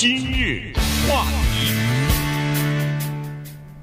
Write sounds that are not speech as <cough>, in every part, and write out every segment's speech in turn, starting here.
今日话题，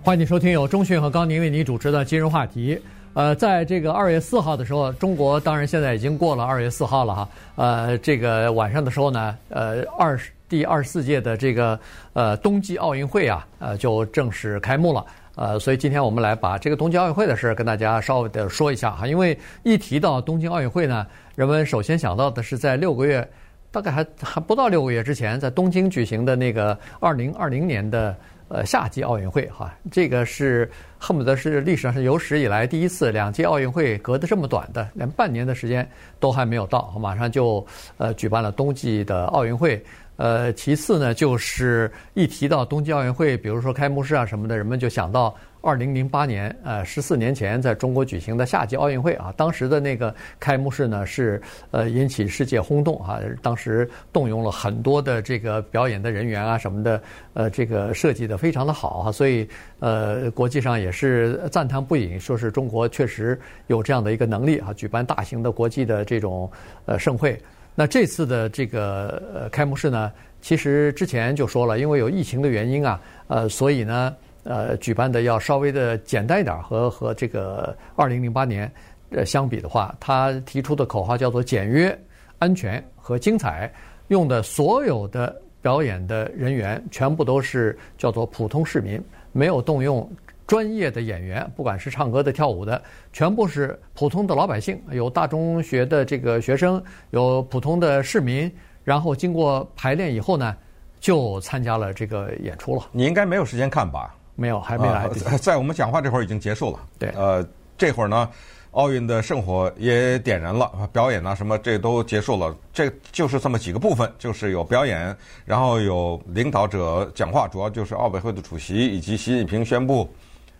欢迎收听由钟讯和高宁为您主持的今日话题。呃，在这个二月四号的时候，中国当然现在已经过了二月四号了哈。呃，这个晚上的时候呢，呃，二十第二十四届的这个呃冬季奥运会啊，呃，就正式开幕了。呃，所以今天我们来把这个东京奥运会的事跟大家稍微的说一下哈，因为一提到东京奥运会呢，人们首先想到的是在六个月。大概还还不到六个月之前，在东京举行的那个二零二零年的呃夏季奥运会哈，这个是恨不得是历史上是有史以来第一次两届奥运会隔得这么短的，连半年的时间都还没有到，马上就呃举办了冬季的奥运会。呃，其次呢，就是一提到冬季奥运会，比如说开幕式啊什么的，人们就想到二零零八年，呃，十四年前在中国举行的夏季奥运会啊。当时的那个开幕式呢，是呃引起世界轰动啊。当时动用了很多的这个表演的人员啊什么的，呃，这个设计的非常的好啊，所以呃，国际上也是赞叹不已，说是中国确实有这样的一个能力啊，举办大型的国际的这种呃盛会。那这次的这个呃开幕式呢，其实之前就说了，因为有疫情的原因啊，呃，所以呢，呃，举办的要稍微的简单一点，和和这个二零零八年呃相比的话，他提出的口号叫做简约、安全和精彩，用的所有的表演的人员全部都是叫做普通市民，没有动用。专业的演员，不管是唱歌的、跳舞的，全部是普通的老百姓，有大中学的这个学生，有普通的市民，然后经过排练以后呢，就参加了这个演出了。你应该没有时间看吧？没有，还没来。呃，在我们讲话这会儿已经结束了。对，呃，这会儿呢，奥运的圣火也点燃了，表演啊什么这都结束了。这就是这么几个部分，就是有表演，然后有领导者讲话，主要就是奥委会的主席以及习近平宣布。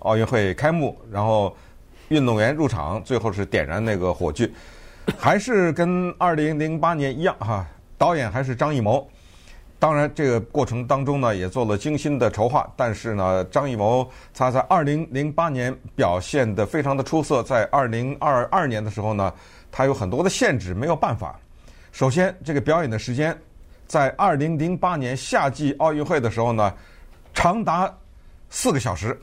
奥运会开幕，然后运动员入场，最后是点燃那个火炬，还是跟二零零八年一样哈。导演还是张艺谋，当然这个过程当中呢也做了精心的筹划，但是呢张艺谋他在二零零八年表现得非常的出色，在二零二二年的时候呢，他有很多的限制，没有办法。首先这个表演的时间，在二零零八年夏季奥运会的时候呢，长达四个小时。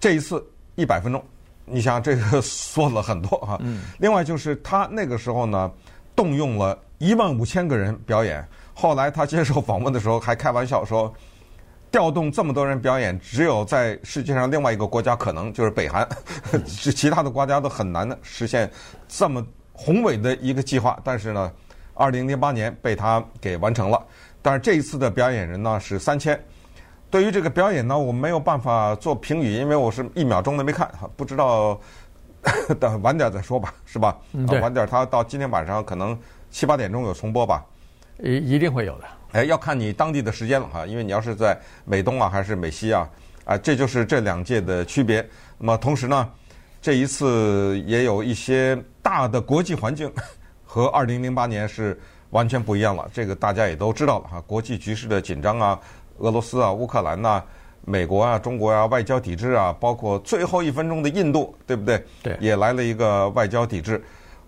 这一次一百分钟，你想这个缩了很多啊。嗯。另外就是他那个时候呢，动用了一万五千个人表演。后来他接受访问的时候还开玩笑说，调动这么多人表演，只有在世界上另外一个国家可能，就是北韩，是 <laughs> 其他的国家都很难的实现这么宏伟的一个计划。但是呢，二零零八年被他给完成了。但是这一次的表演人呢是三千。对于这个表演呢，我没有办法做评语，因为我是一秒钟都没看，不知道等 <laughs> 晚点再说吧，是吧？嗯，晚点他到今天晚上可能七八点钟有重播吧？一一定会有的。哎，要看你当地的时间了哈，因为你要是在美东啊还是美西啊，啊，这就是这两届的区别。那么同时呢，这一次也有一些大的国际环境 <laughs> 和二零零八年是完全不一样了，这个大家也都知道了哈，国际局势的紧张啊。俄罗斯啊，乌克兰呐，美国啊，中国啊，外交抵制啊，包括最后一分钟的印度，对不对？对，也来了一个外交抵制。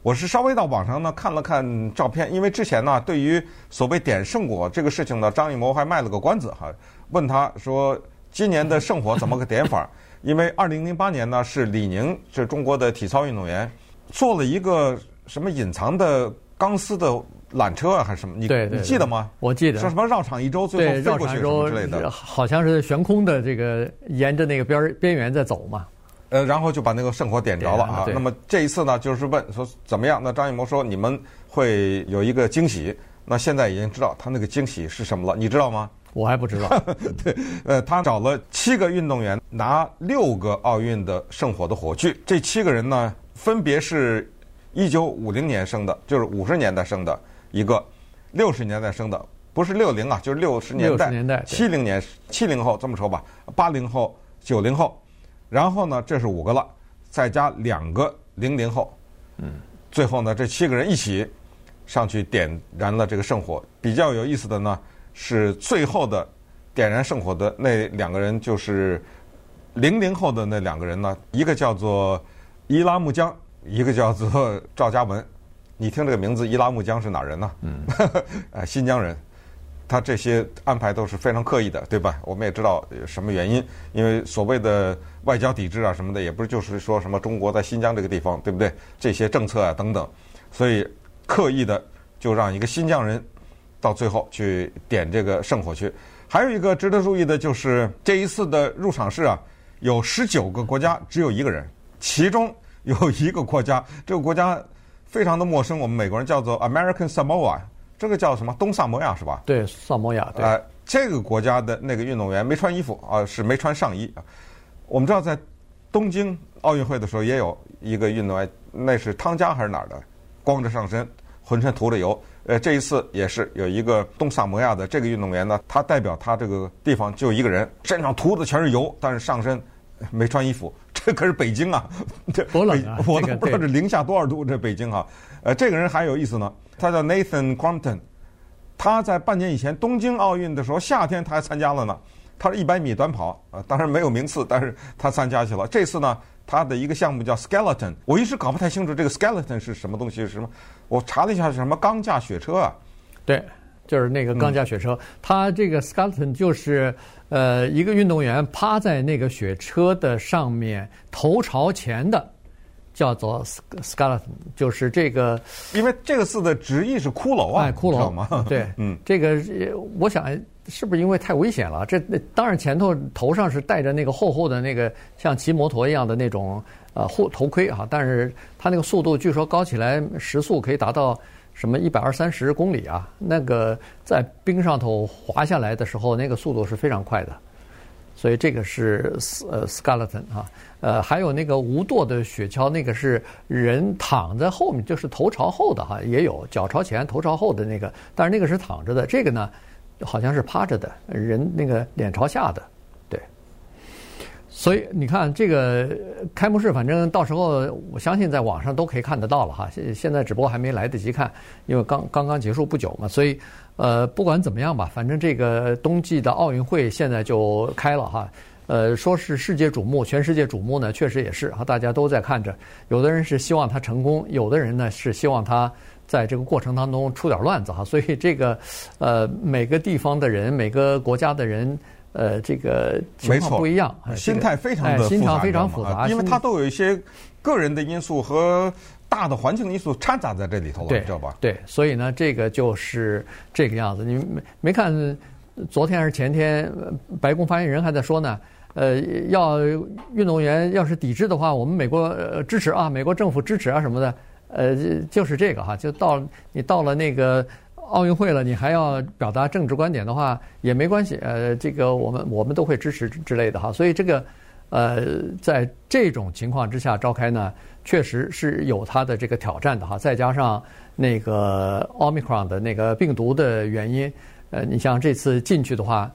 我是稍微到网上呢看了看照片，因为之前呢，对于所谓点圣火这个事情呢，张艺谋还卖了个关子哈，问他说今年的圣火怎么个点法？<laughs> 因为二零零八年呢是李宁，是中国的体操运动员，做了一个什么隐藏的钢丝的。缆车啊，还是什么？你你记得吗？我记得。说什么绕场一周，最后飞过去什么之类的。好像是悬空的，这个沿着那个边边缘在走嘛。呃，然后就把那个圣火点着了啊。那么这一次呢，就是问说怎么样？那张艺谋说你们会有一个惊喜。那现在已经知道他那个惊喜是什么了，你知道吗？我还不知道。<laughs> 对，呃，他找了七个运动员拿六个奥运的圣火的火炬。这七个人呢，分别是一九五零年生的，就是五十年代生的。一个六十年代生的，不是六零啊，就是六十年代，七零年七零后这么说吧，八零后、九零后，然后呢，这是五个了，再加两个零零后，嗯，最后呢，这七个人一起上去点燃了这个圣火。比较有意思的呢，是最后的点燃圣火的那两个人，就是零零后的那两个人呢，一个叫做伊拉木江，一个叫做赵嘉文。你听这个名字，伊拉木江是哪人呢？嗯，<laughs> 呃，新疆人。他这些安排都是非常刻意的，对吧？我们也知道什么原因，因为所谓的外交抵制啊什么的，也不是就是说什么中国在新疆这个地方，对不对？这些政策啊等等，所以刻意的就让一个新疆人到最后去点这个圣火去。还有一个值得注意的就是这一次的入场式啊，有十九个国家只有一个人，其中有一个国家，这个国家非常的陌生，我们美国人叫做 American Samoa。这个叫什么？东萨摩亚是吧？对，萨摩亚。对、呃，这个国家的那个运动员没穿衣服啊、呃，是没穿上衣啊。我们知道在东京奥运会的时候也有一个运动员，那是汤加还是哪儿的，光着上身，浑身涂着油。呃，这一次也是有一个东萨摩亚的这个运动员呢，他代表他这个地方就一个人，身上涂的全是油，但是上身没穿衣服。这可是北京啊，这多冷啊！我都不知道这零下多少度，这北京啊。呃，这个人还有意思呢。他叫 Nathan Crompton，他在半年以前东京奥运的时候，夏天他还参加了呢。他是一百米短跑，呃，当然没有名次，但是他参加去了。这次呢，他的一个项目叫 Skeleton，我一直搞不太清楚这个 Skeleton 是什么东西，是什么？我查了一下，是什么钢架雪车啊？对，就是那个钢架雪车。他、嗯、这个 Skeleton 就是呃一个运动员趴在那个雪车的上面，头朝前的。叫做 skeleton，就是这个，因为这个字的直译是骷髅啊，哎，骷髅吗？<laughs> 对，嗯，这个我想是不是因为太危险了？这当然前头头上是戴着那个厚厚的那个像骑摩托一样的那种呃护头盔啊，但是它那个速度据说高起来时速可以达到什么一百二三十公里啊，那个在冰上头滑下来的时候，那个速度是非常快的。所以这个是呃 skeleton 啊，呃还有那个无舵的雪橇，那个是人躺在后面，就是头朝后的哈，也有脚朝前头朝后的那个，但是那个是躺着的，这个呢好像是趴着的，人那个脸朝下的，所以你看这个开幕式，反正到时候我相信在网上都可以看得到了哈，现现在只不过还没来得及看，因为刚刚刚结束不久嘛，所以。呃，不管怎么样吧，反正这个冬季的奥运会现在就开了哈。呃，说是世界瞩目，全世界瞩目呢，确实也是哈，大家都在看着。有的人是希望他成功，有的人呢是希望他在这个过程当中出点乱子哈。所以这个呃，每个地方的人，每个国家的人，呃，这个情况不一样，心态非常的复杂，心态非常复杂，因为它都有一些个人的因素和。大的环境因素掺杂在这里头了，对，知道吧？对，所以呢，这个就是这个样子。你没没看昨天还是前天，白宫发言人还在说呢。呃，要运动员要是抵制的话，我们美国支持啊，美国政府支持啊什么的。呃，就是这个哈，就到你到了那个奥运会了，你还要表达政治观点的话也没关系。呃，这个我们我们都会支持之类的哈。所以这个呃，在这种情况之下召开呢。确实是有它的这个挑战的哈，再加上那个奥密克戎的那个病毒的原因，呃，你像这次进去的话，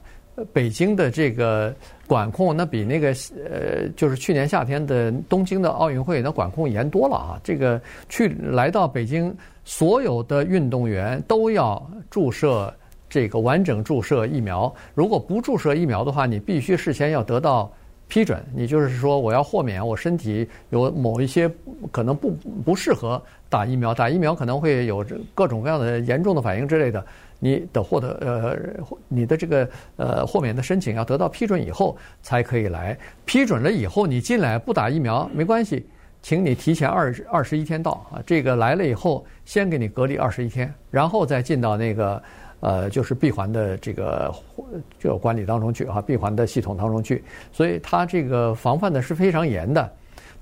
北京的这个管控那比那个呃，就是去年夏天的东京的奥运会那管控严多了啊。这个去来到北京，所有的运动员都要注射这个完整注射疫苗，如果不注射疫苗的话，你必须事先要得到。批准，你就是说我要豁免，我身体有某一些可能不不适合打疫苗，打疫苗可能会有各种各样的严重的反应之类的，你的获得呃你的这个呃豁免的申请要得到批准以后才可以来，批准了以后你进来不打疫苗没关系，请你提前二十二十一天到啊，这个来了以后先给你隔离二十一天，然后再进到那个。呃，就是闭环的这个就管理当中去哈，闭环的系统当中去，所以它这个防范的是非常严的。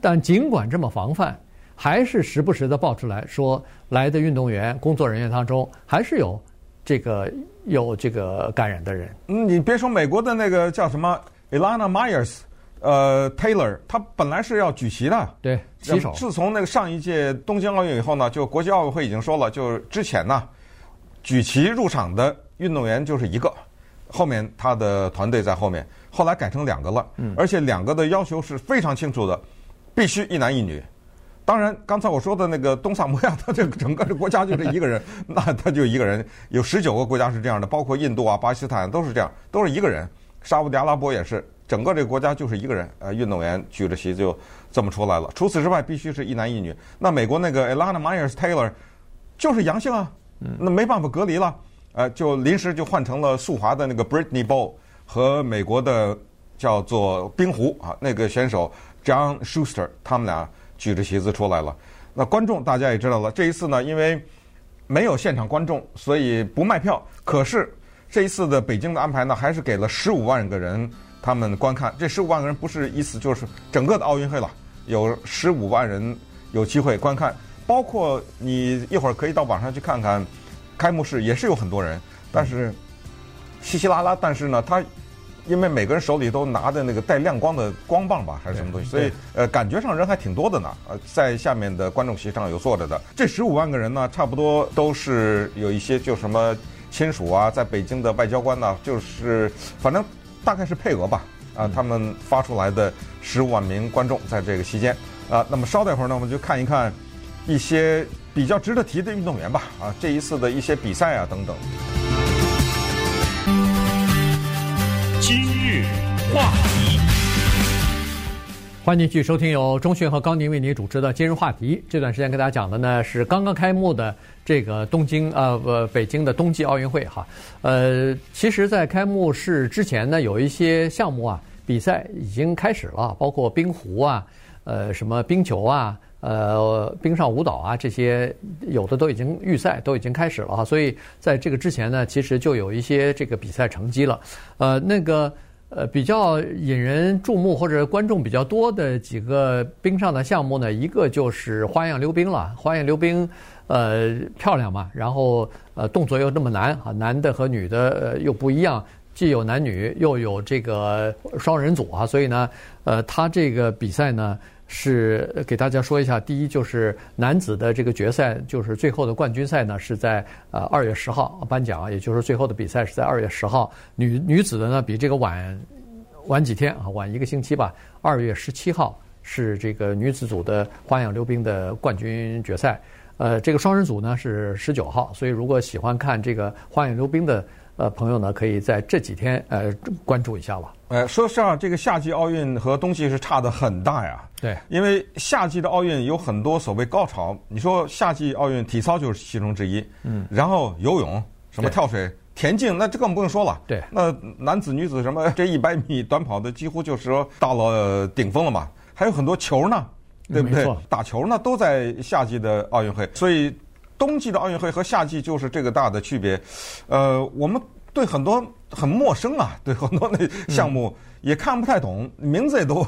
但尽管这么防范，还是时不时的爆出来说，来的运动员、工作人员当中还是有这个有这个感染的人。嗯，你别说美国的那个叫什么 Elana Myers，呃，Taylor，他本来是要举旗的，对，旗手。自从那个上一届东京奥运以后呢，就国际奥委会已经说了，就之前呢。举旗入场的运动员就是一个，后面他的团队在后面，后来改成两个了，而且两个的要求是非常清楚的，必须一男一女。当然，刚才我说的那个东萨摩亚，他这个整个的国家就这一个人，<laughs> 那他就一个人。有十九个国家是这样的，包括印度啊、巴基斯坦都是这样，都是一个人。沙乌地阿拉伯也是，整个这个国家就是一个人。呃，运动员举着旗就这么出来了。除此之外，必须是一男一女。那美国那个 Elana Myers Taylor 就是阳性啊。那没办法隔离了，呃，就临时就换成了速滑的那个 Brittany Bowe 和美国的叫做冰壶啊那个选手 John Schuster，他们俩举着旗子出来了。那观众大家也知道了，这一次呢，因为没有现场观众，所以不卖票。可是这一次的北京的安排呢，还是给了十五万个人他们观看。这十五万个人不是意思就是整个的奥运会了，有十五万人有机会观看，包括你一会儿可以到网上去看看。开幕式也是有很多人，但是稀稀拉拉。但是呢，他因为每个人手里都拿的那个带亮光的光棒吧，还是什么东西，所以呃，感觉上人还挺多的呢。呃，在下面的观众席上有坐着的，这十五万个人呢，差不多都是有一些就什么亲属啊，在北京的外交官呢，就是反正大概是配额吧。啊，他们发出来的十五万名观众在这个期间啊，那么稍待会儿呢，我们就看一看一些。比较值得提的运动员吧，啊，这一次的一些比赛啊等等。今日话题，欢迎继续收听由钟迅和高宁为您主持的《今日话题》。这段时间跟大家讲的呢是刚刚开幕的这个东京呃不北京的冬季奥运会哈。呃，其实，在开幕式之前呢，有一些项目啊比赛已经开始了，包括冰壶啊，呃，什么冰球啊。呃，冰上舞蹈啊，这些有的都已经预赛都已经开始了哈，所以在这个之前呢，其实就有一些这个比赛成绩了。呃，那个呃比较引人注目或者观众比较多的几个冰上的项目呢，一个就是花样溜冰了。花样溜冰呃漂亮嘛，然后呃动作又那么难啊，男的和女的呃又不一样，既有男女又有这个双人组啊，所以呢，呃，他这个比赛呢。是给大家说一下，第一就是男子的这个决赛，就是最后的冠军赛呢，是在呃二月十号颁奖，也就是最后的比赛是在二月十号。女女子的呢比这个晚晚几天啊，晚一个星期吧，二月十七号是这个女子组的花样溜冰的冠军决赛。呃，这个双人组呢是十九号，所以如果喜欢看这个花样溜冰的。呃，朋友呢，可以在这几天呃关注一下吧。呃，说实话，这个夏季奥运和冬季是差得很大呀。对，因为夏季的奥运有很多所谓高潮。你说夏季奥运体操就是其中之一，嗯，然后游泳、什么跳水、田径，那这更不用说了。对，那男子、女子什么 <laughs> 这一百米短跑的，几乎就是说到了顶峰了嘛。还有很多球呢，对不对？打球呢都在夏季的奥运会，所以。冬季的奥运会和夏季就是这个大的区别，呃，我们对很多很陌生啊，对很多那项目也看不太懂，名字也都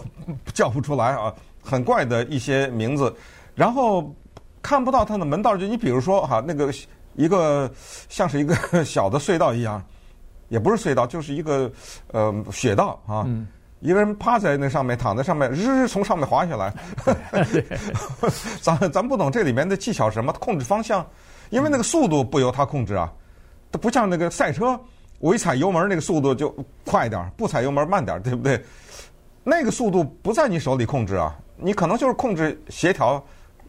叫不出来啊，很怪的一些名字，然后看不到它的门道。就你比如说哈，那个一个像是一个小的隧道一样，也不是隧道，就是一个呃雪道啊。一个人趴在那上面，躺在上面，日日从上面滑下来。<laughs> 咱咱不懂这里面的技巧是什么？控制方向，因为那个速度不由他控制啊。它不像那个赛车，我一踩油门，那个速度就快点儿；不踩油门慢点儿，对不对？那个速度不在你手里控制啊，你可能就是控制协调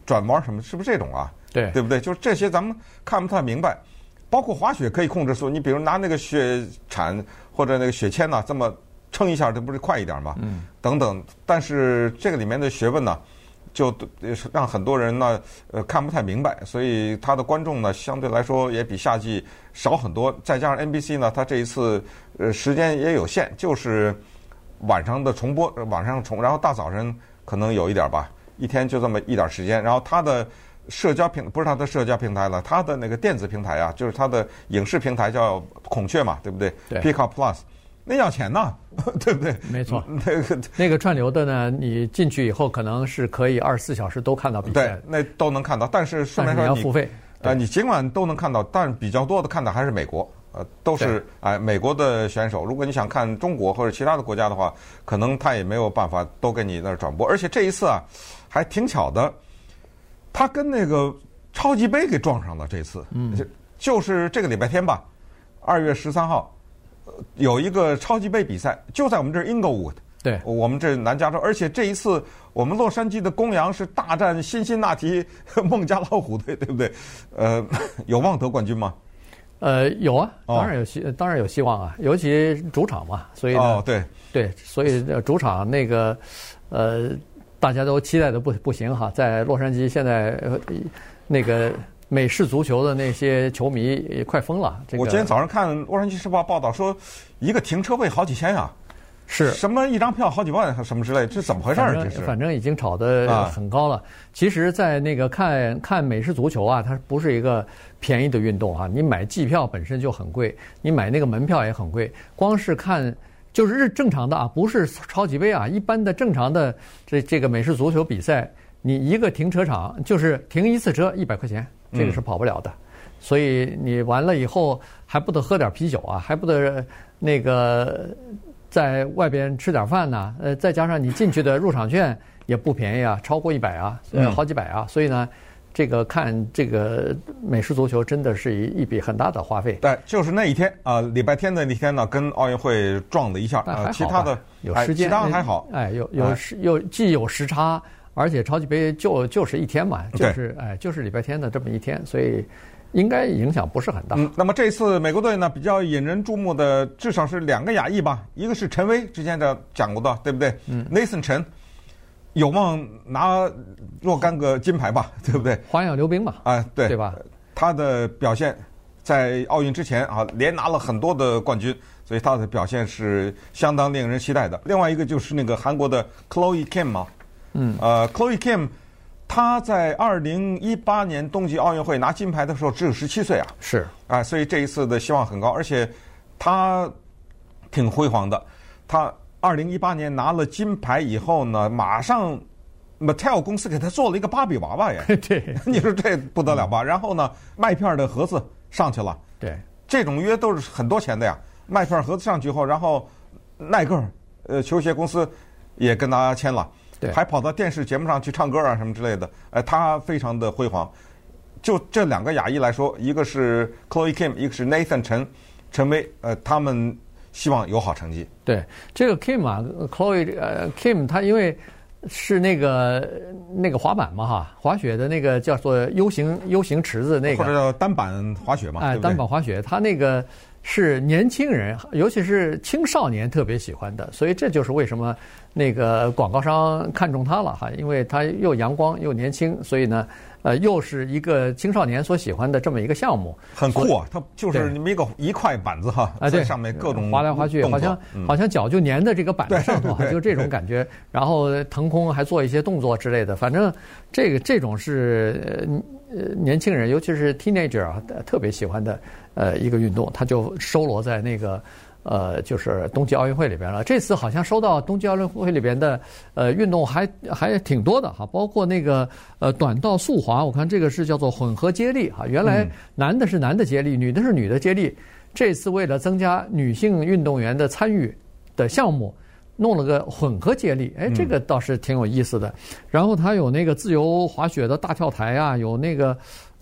转弯什么，是不是这种啊？对，对不对？就是这些咱们看不太明白。包括滑雪可以控制速度，你比如拿那个雪铲或者那个雪签呐，这么。撑一下，这不是快一点吗？嗯，等等，但是这个里面的学问呢，就让很多人呢，呃，看不太明白，所以他的观众呢，相对来说也比夏季少很多。再加上 NBC 呢，他这一次呃时间也有限，就是晚上的重播，晚上重，然后大早晨可能有一点吧，一天就这么一点时间。然后他的社交平不是他的社交平台了，他的那个电子平台啊，就是他的影视平台叫孔雀嘛，对不对？对，Peacock Plus。那要钱呢，对不对？没错，那个那个串流的呢，你进去以后可能是可以二十四小时都看到比赛。对，那都能看到。但是顺便说你，你要付费。呃，你尽管都能看到，但比较多的看的还是美国。呃，都是哎美国的选手。如果你想看中国或者其他的国家的话，可能他也没有办法都给你那儿转播。而且这一次啊，还挺巧的，他跟那个超级杯给撞上了。这次，嗯，就是这个礼拜天吧，二月十三号。有一个超级杯比赛，就在我们这儿 Inglewood，对，我们这南加州，而且这一次我们洛杉矶的公羊是大战辛辛那提孟加拉虎队，对不对？呃，<laughs> 有望得冠军吗？呃，有啊，当然有希，哦、当然有希望啊，尤其主场嘛，所以呢，哦，对，对，所以主场那个，呃，大家都期待的不不行哈，在洛杉矶现在那个美式足球的那些球迷也快疯了。这个、我今天早上看《洛杉矶时报》报道说，一个停车位好几千啊。是什么一张票好几万什么之类，这怎么回事儿？这是反正已经炒得很高了。啊、其实，在那个看看美式足球啊，它不是一个便宜的运动、啊。你买季票本身就很贵，你买那个门票也很贵。光是看就是日正常的啊，不是超级杯啊，一般的正常的这这个美式足球比赛，你一个停车场就是停一次车一百块钱，这个是跑不了的。嗯、所以你完了以后还不得喝点啤酒啊，还不得那个。在外边吃点饭呢，呃，再加上你进去的入场券也不便宜啊，超过一百啊，呃，好几百啊，所以呢，这个看这个美式足球真的是一一笔很大的花费。对，就是那一天啊，礼拜天的那天呢，跟奥运会撞了一下啊，其他的有时间，其他的还好，哎，有有时又既有时差，而且超级杯就就是一天嘛，就是哎，就是礼拜天的这么一天，所以。应该影响不是很大。嗯，那么这次美国队呢，比较引人注目的至少是两个亚裔吧，一个是陈威之前的讲过的，对不对？嗯，Nathan 陈有望拿若干个金牌吧，对不对？花样溜冰嘛，啊，对，对吧？他的表现在奥运之前啊，连拿了很多的冠军，所以他的表现是相当令人期待的。另外一个就是那个韩国的 Chloe Kim 嘛，嗯，呃，Chloe Kim。他在二零一八年冬季奥运会拿金牌的时候只有十七岁啊，是啊，所以这一次的希望很高，而且他挺辉煌的。他二零一八年拿了金牌以后呢，马上 Mattel 公司给他做了一个芭比娃娃呀，<laughs> 对，你说这不得了吧？然后呢，麦片的盒子上去了，对，这种约都是很多钱的呀。麦片盒子上去后，然后耐克呃球鞋公司也跟他签了。对，还跑到电视节目上去唱歌啊什么之类的，呃，他非常的辉煌。就这两个亚裔来说，一个是 Chloe Kim，一个是 Nathan 陈陈薇，呃，他们希望有好成绩。对，这个 Kim 啊，Chloe 呃 Kim，他因为是那个那个滑板嘛哈，滑雪的那个叫做 U 型 U 型池子那个，或者叫单板滑雪嘛，哎，单板滑雪，他那个。是年轻人，尤其是青少年特别喜欢的，所以这就是为什么那个广告商看中他了哈，因为他又阳光又年轻，所以呢，呃，又是一个青少年所喜欢的这么一个项目，很酷啊！它就是你们一个一块板子哈，在上面各种滑来滑去，好像好像脚就粘在这个板子上头，就这种感觉。然后腾空还做一些动作之类的，反正这个这种是呃年轻人，尤其是 teenager 啊，特别喜欢的。呃，一个运动，它就收罗在那个呃，就是冬季奥运会里边了。这次好像收到冬季奥运会里边的呃运动还还挺多的哈，包括那个呃短道速滑，我看这个是叫做混合接力哈。原来男的是男的接力，女的是女的接力。这次为了增加女性运动员的参与的项目，弄了个混合接力，哎，这个倒是挺有意思的。然后它有那个自由滑雪的大跳台啊，有那个。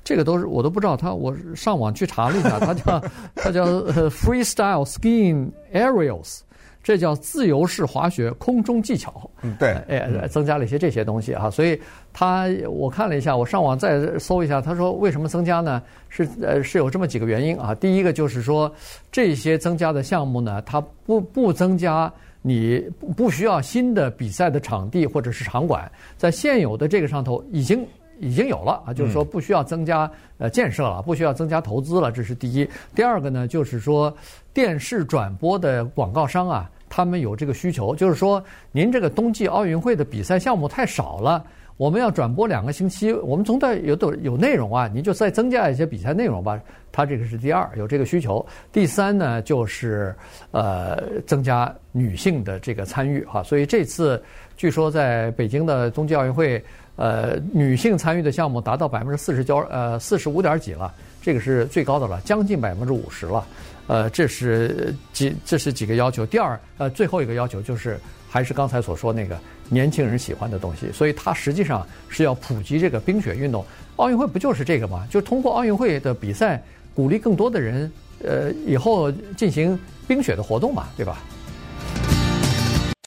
这个都是我都不知道，他我上网去查了一下，他叫 <laughs> 他叫 Freestyle Skiing Aerials，这叫自由式滑雪空中技巧。嗯，对，哎，增加了一些这些东西哈，所以他我看了一下，我上网再搜一下，他说为什么增加呢？是呃是有这么几个原因啊。第一个就是说这些增加的项目呢，它不不增加你不需要新的比赛的场地或者是场馆，在现有的这个上头已经。已经有了啊，就是说不需要增加呃建设了，不需要增加投资了，这是第一。第二个呢，就是说电视转播的广告商啊，他们有这个需求，就是说您这个冬季奥运会的比赛项目太少了，我们要转播两个星期，我们总得有有有内容啊，您就再增加一些比赛内容吧。他这个是第二，有这个需求。第三呢，就是呃增加女性的这个参与哈，所以这次据说在北京的冬季奥运会。呃，女性参与的项目达到百分之四十交，呃，四十五点几了，这个是最高的了，将近百分之五十了。呃，这是几这是几个要求。第二，呃，最后一个要求就是还是刚才所说那个年轻人喜欢的东西，所以它实际上是要普及这个冰雪运动。奥运会不就是这个吗？就通过奥运会的比赛，鼓励更多的人，呃，以后进行冰雪的活动嘛，对吧？